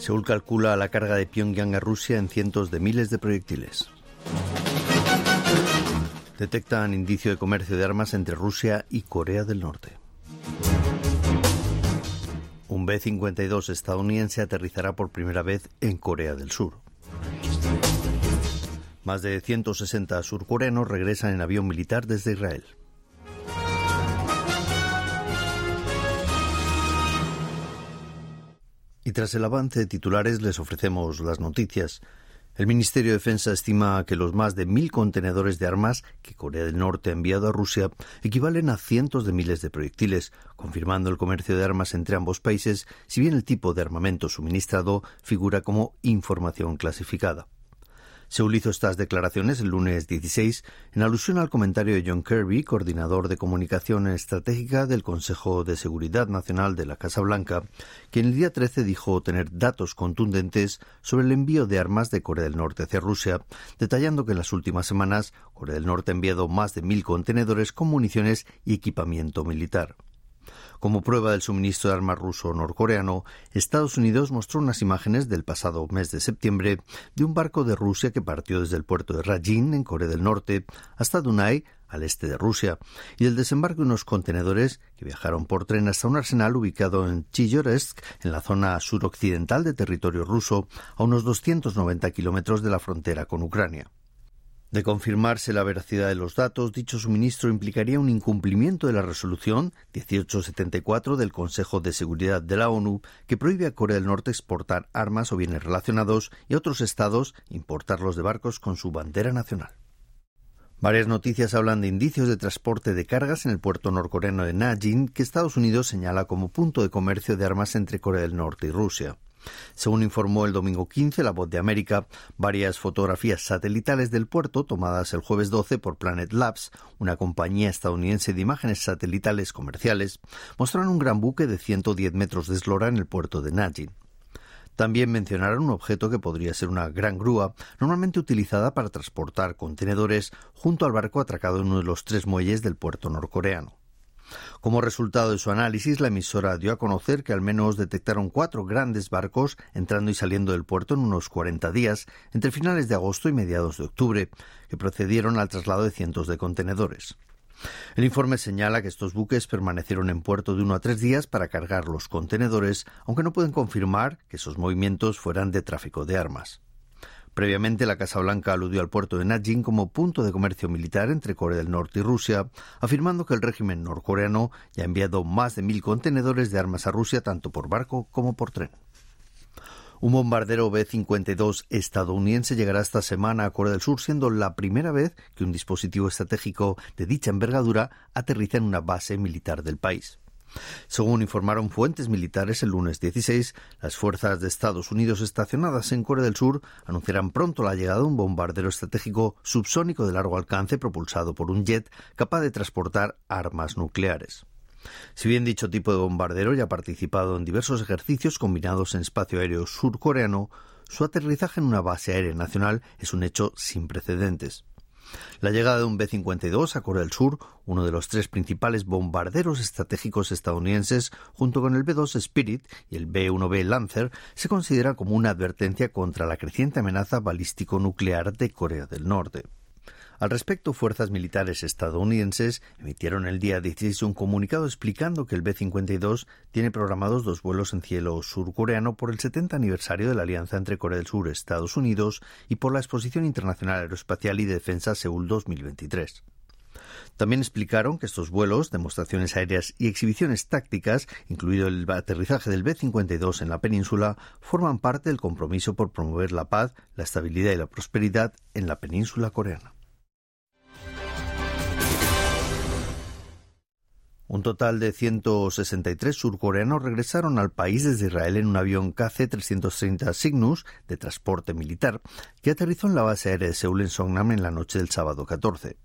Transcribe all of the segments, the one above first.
Seúl calcula la carga de Pyongyang a Rusia en cientos de miles de proyectiles. Detectan indicio de comercio de armas entre Rusia y Corea del Norte. Un B-52 estadounidense aterrizará por primera vez en Corea del Sur. Más de 160 surcoreanos regresan en avión militar desde Israel. Y tras el avance de titulares les ofrecemos las noticias. El Ministerio de Defensa estima que los más de mil contenedores de armas que Corea del Norte ha enviado a Rusia equivalen a cientos de miles de proyectiles, confirmando el comercio de armas entre ambos países, si bien el tipo de armamento suministrado figura como información clasificada. Seúl hizo estas declaraciones el lunes 16 en alusión al comentario de John Kirby, coordinador de comunicación estratégica del Consejo de Seguridad Nacional de la Casa Blanca, quien el día 13 dijo tener datos contundentes sobre el envío de armas de Corea del Norte hacia Rusia, detallando que en las últimas semanas Corea del Norte ha enviado más de mil contenedores con municiones y equipamiento militar. Como prueba del suministro de armas ruso norcoreano, Estados Unidos mostró unas imágenes del pasado mes de septiembre de un barco de Rusia que partió desde el puerto de Rajin, en Corea del Norte, hasta Dunay, al este de Rusia, y el desembarco de unos contenedores que viajaron por tren hasta un arsenal ubicado en Chiyoresk, en la zona suroccidental de territorio ruso, a unos 290 kilómetros de la frontera con Ucrania. De confirmarse la veracidad de los datos, dicho suministro implicaría un incumplimiento de la resolución 1874 del Consejo de Seguridad de la ONU que prohíbe a Corea del Norte exportar armas o bienes relacionados y a otros estados importarlos de barcos con su bandera nacional. Varias noticias hablan de indicios de transporte de cargas en el puerto norcoreano de Najin, que Estados Unidos señala como punto de comercio de armas entre Corea del Norte y Rusia. Según informó el domingo 15 La Voz de América, varias fotografías satelitales del puerto tomadas el jueves 12 por Planet Labs, una compañía estadounidense de imágenes satelitales comerciales, mostraron un gran buque de 110 metros de eslora en el puerto de Najin. También mencionaron un objeto que podría ser una gran grúa, normalmente utilizada para transportar contenedores junto al barco atracado en uno de los tres muelles del puerto norcoreano. Como resultado de su análisis, la emisora dio a conocer que al menos detectaron cuatro grandes barcos entrando y saliendo del puerto en unos 40 días, entre finales de agosto y mediados de octubre, que procedieron al traslado de cientos de contenedores. El informe señala que estos buques permanecieron en puerto de uno a tres días para cargar los contenedores, aunque no pueden confirmar que esos movimientos fueran de tráfico de armas. Previamente, la Casa Blanca aludió al puerto de Najin como punto de comercio militar entre Corea del Norte y Rusia, afirmando que el régimen norcoreano ya ha enviado más de mil contenedores de armas a Rusia tanto por barco como por tren. Un bombardero B-52 estadounidense llegará esta semana a Corea del Sur, siendo la primera vez que un dispositivo estratégico de dicha envergadura aterriza en una base militar del país. Según informaron fuentes militares el lunes 16, las fuerzas de Estados Unidos estacionadas en Corea del Sur anunciarán pronto la llegada de un bombardero estratégico subsónico de largo alcance propulsado por un jet capaz de transportar armas nucleares. Si bien dicho tipo de bombardero ya ha participado en diversos ejercicios combinados en espacio aéreo surcoreano, su aterrizaje en una base aérea nacional es un hecho sin precedentes. La llegada de un B-52 a Corea del Sur, uno de los tres principales bombarderos estratégicos estadounidenses, junto con el B-2 Spirit y el B-1B Lancer, se considera como una advertencia contra la creciente amenaza balístico-nuclear de Corea del Norte. Al respecto, fuerzas militares estadounidenses emitieron el día 16 un comunicado explicando que el B-52 tiene programados dos vuelos en cielo surcoreano por el 70 aniversario de la alianza entre Corea del Sur y Estados Unidos y por la Exposición Internacional Aeroespacial y Defensa Seúl 2023. También explicaron que estos vuelos, demostraciones aéreas y exhibiciones tácticas, incluido el aterrizaje del B-52 en la península, forman parte del compromiso por promover la paz, la estabilidad y la prosperidad en la península coreana. Un total de 163 surcoreanos regresaron al país desde Israel en un avión KC-330 Cygnus de transporte militar que aterrizó en la base aérea de Seúl en Songnam en la noche del sábado 14.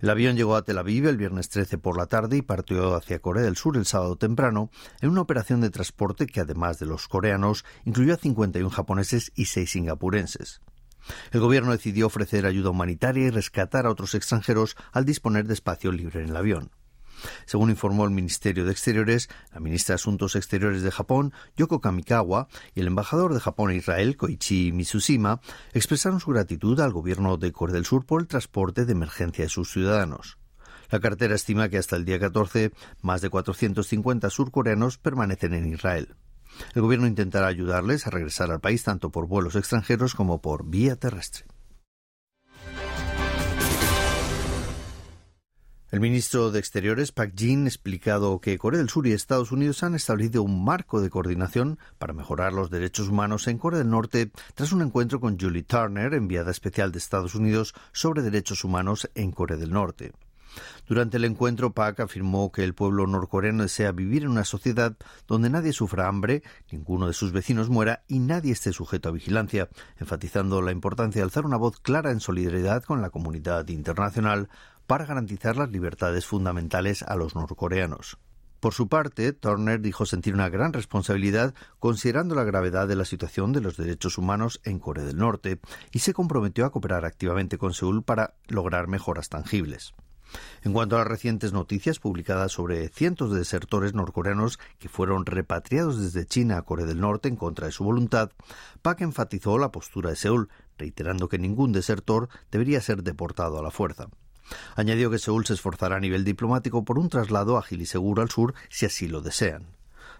El avión llegó a Tel Aviv el viernes 13 por la tarde y partió hacia Corea del Sur el sábado temprano en una operación de transporte que, además de los coreanos, incluyó a 51 japoneses y 6 singapurenses. El gobierno decidió ofrecer ayuda humanitaria y rescatar a otros extranjeros al disponer de espacio libre en el avión. Según informó el Ministerio de Exteriores, la ministra de Asuntos Exteriores de Japón, Yoko Kamikawa, y el embajador de Japón a Israel, Koichi Mitsushima, expresaron su gratitud al gobierno de Corea del Sur por el transporte de emergencia de sus ciudadanos. La cartera estima que hasta el día 14 más de 450 surcoreanos permanecen en Israel. El gobierno intentará ayudarles a regresar al país tanto por vuelos extranjeros como por vía terrestre. El ministro de Exteriores, Pak Jin, ha explicado que Corea del Sur y Estados Unidos han establecido un marco de coordinación para mejorar los derechos humanos en Corea del Norte tras un encuentro con Julie Turner, enviada especial de Estados Unidos sobre derechos humanos en Corea del Norte. Durante el encuentro, Pak afirmó que el pueblo norcoreano desea vivir en una sociedad donde nadie sufra hambre, ninguno de sus vecinos muera y nadie esté sujeto a vigilancia, enfatizando la importancia de alzar una voz clara en solidaridad con la comunidad internacional para garantizar las libertades fundamentales a los norcoreanos. Por su parte, Turner dijo sentir una gran responsabilidad considerando la gravedad de la situación de los derechos humanos en Corea del Norte y se comprometió a cooperar activamente con Seúl para lograr mejoras tangibles. En cuanto a las recientes noticias publicadas sobre cientos de desertores norcoreanos que fueron repatriados desde China a Corea del Norte en contra de su voluntad, Pak enfatizó la postura de Seúl, reiterando que ningún desertor debería ser deportado a la fuerza. Añadió que Seúl se esforzará a nivel diplomático por un traslado ágil y seguro al sur si así lo desean.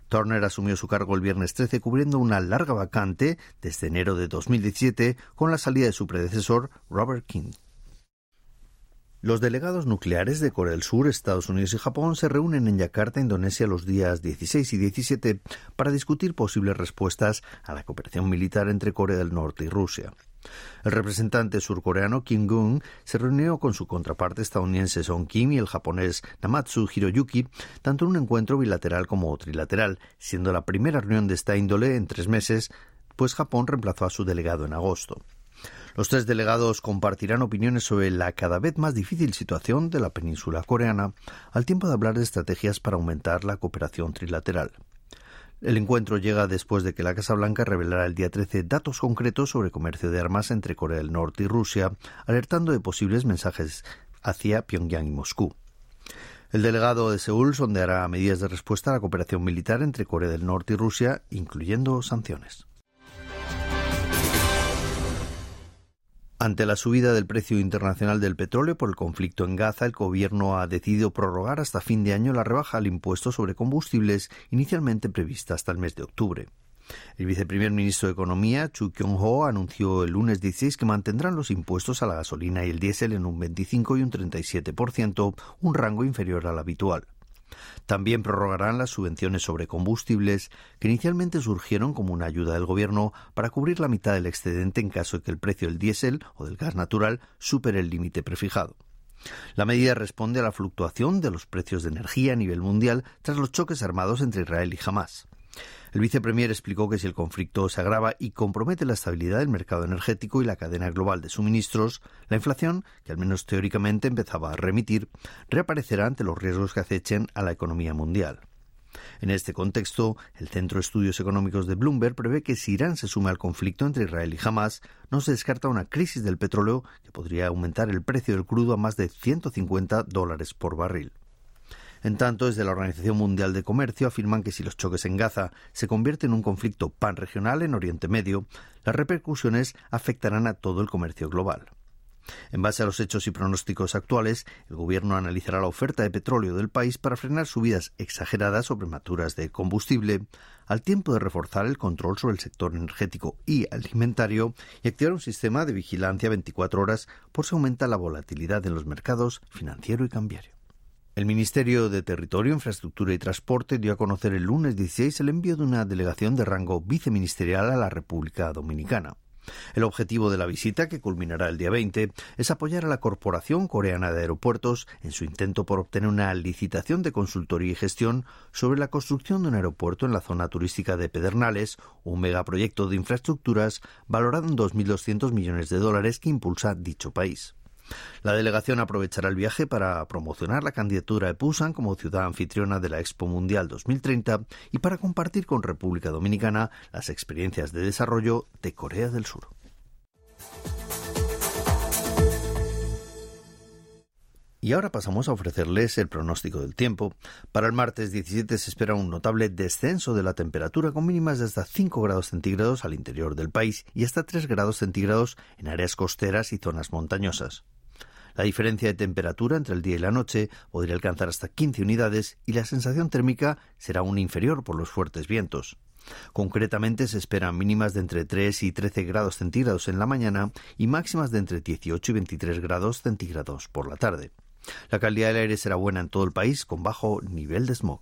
Turner asumió su cargo el viernes 13 cubriendo una larga vacante desde enero de 2017 con la salida de su predecesor Robert King. Los delegados nucleares de Corea del Sur, Estados Unidos y Japón se reúnen en Yakarta, Indonesia, los días 16 y 17 para discutir posibles respuestas a la cooperación militar entre Corea del Norte y Rusia. El representante surcoreano Kim Gung se reunió con su contraparte estadounidense Song Kim y el japonés Namatsu Hiroyuki, tanto en un encuentro bilateral como trilateral, siendo la primera reunión de esta índole en tres meses, pues Japón reemplazó a su delegado en agosto. Los tres delegados compartirán opiniones sobre la cada vez más difícil situación de la península coreana, al tiempo de hablar de estrategias para aumentar la cooperación trilateral. El encuentro llega después de que la Casa Blanca revelara el día 13 datos concretos sobre comercio de armas entre Corea del Norte y Rusia, alertando de posibles mensajes hacia Pyongyang y Moscú. El delegado de Seúl sondeará medidas de respuesta a la cooperación militar entre Corea del Norte y Rusia, incluyendo sanciones. Ante la subida del precio internacional del petróleo por el conflicto en Gaza, el gobierno ha decidido prorrogar hasta fin de año la rebaja al impuesto sobre combustibles inicialmente prevista hasta el mes de octubre. El viceprimer ministro de Economía, Chu Kyung-ho, anunció el lunes 16 que mantendrán los impuestos a la gasolina y el diésel en un 25 y un 37%, un rango inferior al habitual. También prorrogarán las subvenciones sobre combustibles, que inicialmente surgieron como una ayuda del Gobierno para cubrir la mitad del excedente en caso de que el precio del diésel o del gas natural supere el límite prefijado. La medida responde a la fluctuación de los precios de energía a nivel mundial tras los choques armados entre Israel y Hamas. El vicepremier explicó que si el conflicto se agrava y compromete la estabilidad del mercado energético y la cadena global de suministros, la inflación, que al menos teóricamente empezaba a remitir, reaparecerá ante los riesgos que acechen a la economía mundial. En este contexto, el Centro de Estudios Económicos de Bloomberg prevé que si Irán se sume al conflicto entre Israel y Hamas, no se descarta una crisis del petróleo que podría aumentar el precio del crudo a más de 150 dólares por barril. En tanto, desde la Organización Mundial de Comercio afirman que si los choques en Gaza se convierten en un conflicto panregional en Oriente Medio, las repercusiones afectarán a todo el comercio global. En base a los hechos y pronósticos actuales, el Gobierno analizará la oferta de petróleo del país para frenar subidas exageradas o prematuras de combustible, al tiempo de reforzar el control sobre el sector energético y alimentario y activar un sistema de vigilancia 24 horas por si aumenta la volatilidad en los mercados financiero y cambiario. El Ministerio de Territorio, Infraestructura y Transporte dio a conocer el lunes 16 el envío de una delegación de rango viceministerial a la República Dominicana. El objetivo de la visita, que culminará el día 20, es apoyar a la Corporación Coreana de Aeropuertos en su intento por obtener una licitación de consultoría y gestión sobre la construcción de un aeropuerto en la zona turística de Pedernales, un megaproyecto de infraestructuras valorado en 2.200 millones de dólares que impulsa dicho país. La delegación aprovechará el viaje para promocionar la candidatura de Pusan como ciudad anfitriona de la Expo Mundial 2030 y para compartir con República Dominicana las experiencias de desarrollo de Corea del Sur. Y ahora pasamos a ofrecerles el pronóstico del tiempo. Para el martes 17 se espera un notable descenso de la temperatura con mínimas de hasta 5 grados centígrados al interior del país y hasta 3 grados centígrados en áreas costeras y zonas montañosas. La diferencia de temperatura entre el día y la noche podría alcanzar hasta 15 unidades y la sensación térmica será aún inferior por los fuertes vientos. Concretamente se esperan mínimas de entre 3 y 13 grados centígrados en la mañana y máximas de entre 18 y 23 grados centígrados por la tarde. La calidad del aire será buena en todo el país con bajo nivel de smog.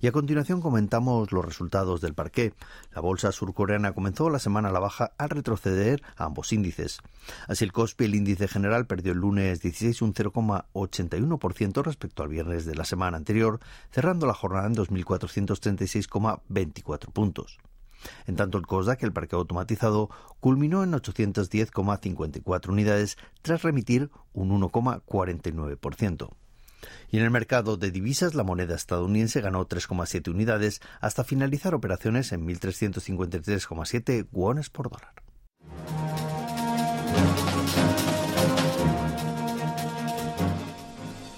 Y a continuación comentamos los resultados del parqué. La bolsa surcoreana comenzó la semana a la baja al retroceder a ambos índices. Así el Kospi, el índice general, perdió el lunes 16 un 0,81% respecto al viernes de la semana anterior, cerrando la jornada en 2.436,24 puntos. En tanto, el COSDAC, el parque automatizado, culminó en 810,54 unidades tras remitir un 1,49%. Y en el mercado de divisas, la moneda estadounidense ganó 3,7 unidades hasta finalizar operaciones en 1.353,7 wones por dólar.